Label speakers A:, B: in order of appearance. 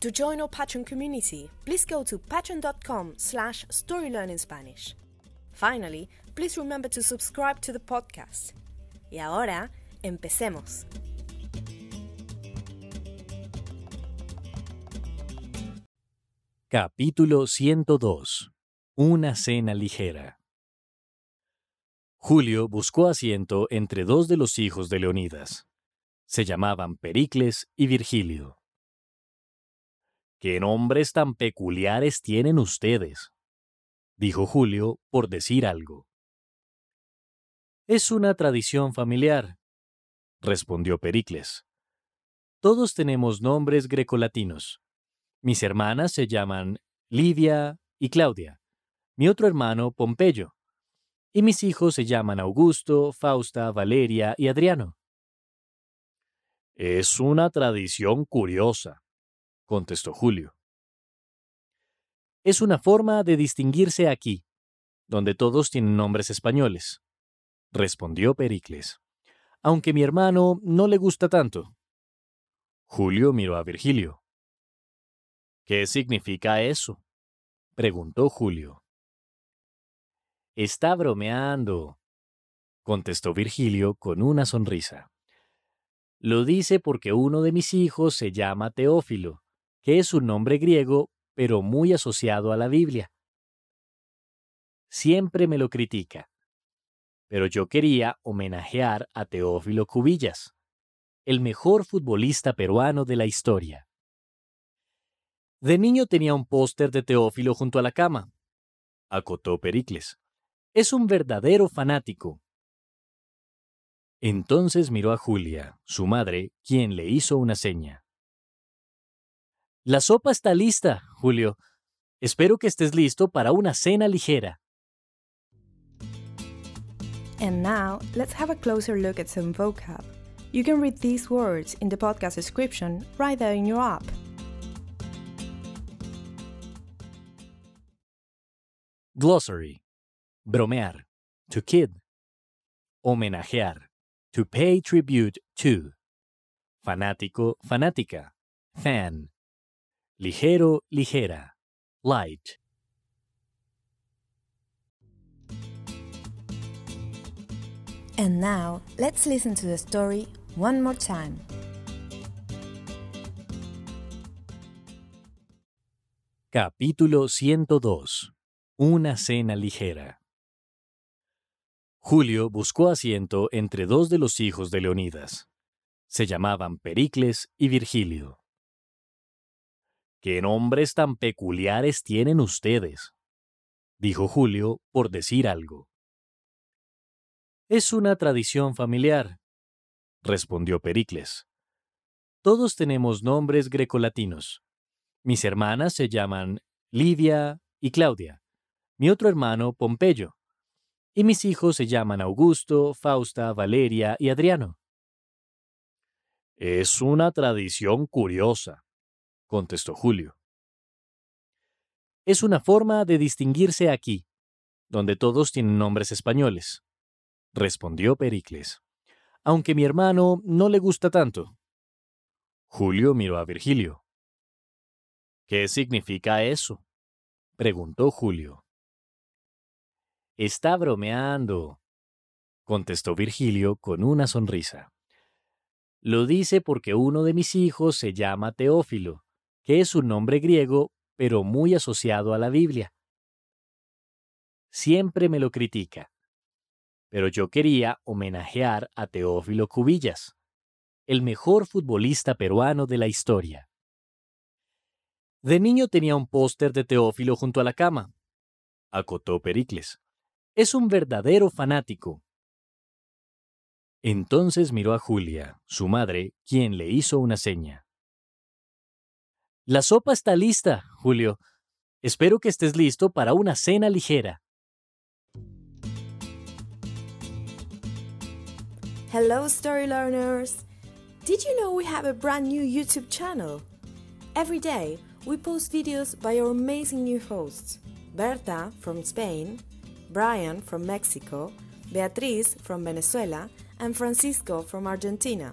A: To join our Patreon community, please go to patreon.com slash storylearningspanish. Finally, please remember to subscribe to the podcast. Y ahora, empecemos.
B: Capítulo 102. Una cena ligera. Julio buscó asiento entre dos de los hijos de Leonidas. Se llamaban Pericles y Virgilio. ¿Qué nombres tan peculiares tienen ustedes? dijo Julio por decir algo. Es una tradición familiar, respondió Pericles. Todos tenemos nombres grecolatinos. Mis hermanas se llaman Livia y Claudia, mi otro hermano Pompeyo, y mis hijos se llaman Augusto, Fausta, Valeria y Adriano. Es una tradición curiosa, contestó Julio. Es una forma de distinguirse aquí, donde todos tienen nombres españoles, respondió Pericles, aunque mi hermano no le gusta tanto. Julio miró a Virgilio. ¿Qué significa eso? preguntó Julio. Está bromeando, contestó Virgilio con una sonrisa. Lo dice porque uno de mis hijos se llama Teófilo, es un nombre griego, pero muy asociado a la Biblia. Siempre me lo critica. Pero yo quería homenajear a Teófilo Cubillas, el mejor futbolista peruano de la historia. De niño tenía un póster de Teófilo junto a la cama, acotó Pericles. Es un verdadero fanático. Entonces miró a Julia, su madre, quien le hizo una seña. La sopa está lista, Julio. Espero que estés listo para una cena ligera.
A: And now, let's have a closer look at some vocab. You can read these words in the podcast description right there in your app.
B: Glossary. Bromear. To kid. Homenajear. To pay tribute to. Fanático, fanática. Fan. Ligero, ligera. Light.
A: And now, let's listen to the story one more time.
B: Capítulo 102. Una cena ligera. Julio buscó asiento entre dos de los hijos de Leonidas. Se llamaban Pericles y Virgilio. ¿Qué nombres tan peculiares tienen ustedes? dijo Julio por decir algo. Es una tradición familiar, respondió Pericles. Todos tenemos nombres grecolatinos. Mis hermanas se llaman Livia y Claudia, mi otro hermano Pompeyo, y mis hijos se llaman Augusto, Fausta, Valeria y Adriano. Es una tradición curiosa, contestó Julio. Es una forma de distinguirse aquí, donde todos tienen nombres españoles, respondió Pericles, aunque mi hermano no le gusta tanto. Julio miró a Virgilio. ¿Qué significa eso? preguntó Julio. Está bromeando, contestó Virgilio con una sonrisa. Lo dice porque uno de mis hijos se llama Teófilo, que es un nombre griego, pero muy asociado a la Biblia. siempre me lo critica. Pero yo quería homenajear a Teófilo Cubillas, el mejor futbolista peruano de la historia. De niño tenía un póster de Teófilo junto a la cama, acotó Pericles. Es un verdadero fanático. Entonces miró a Julia, su madre, quien le hizo una seña. La sopa está lista, Julio. Espero que estés listo para una cena ligera.
A: Hello, story learners! Did you know we have a brand new YouTube channel? Every day, we post videos by our amazing new hosts Berta from Spain, Brian from Mexico, Beatriz from Venezuela, and Francisco from Argentina.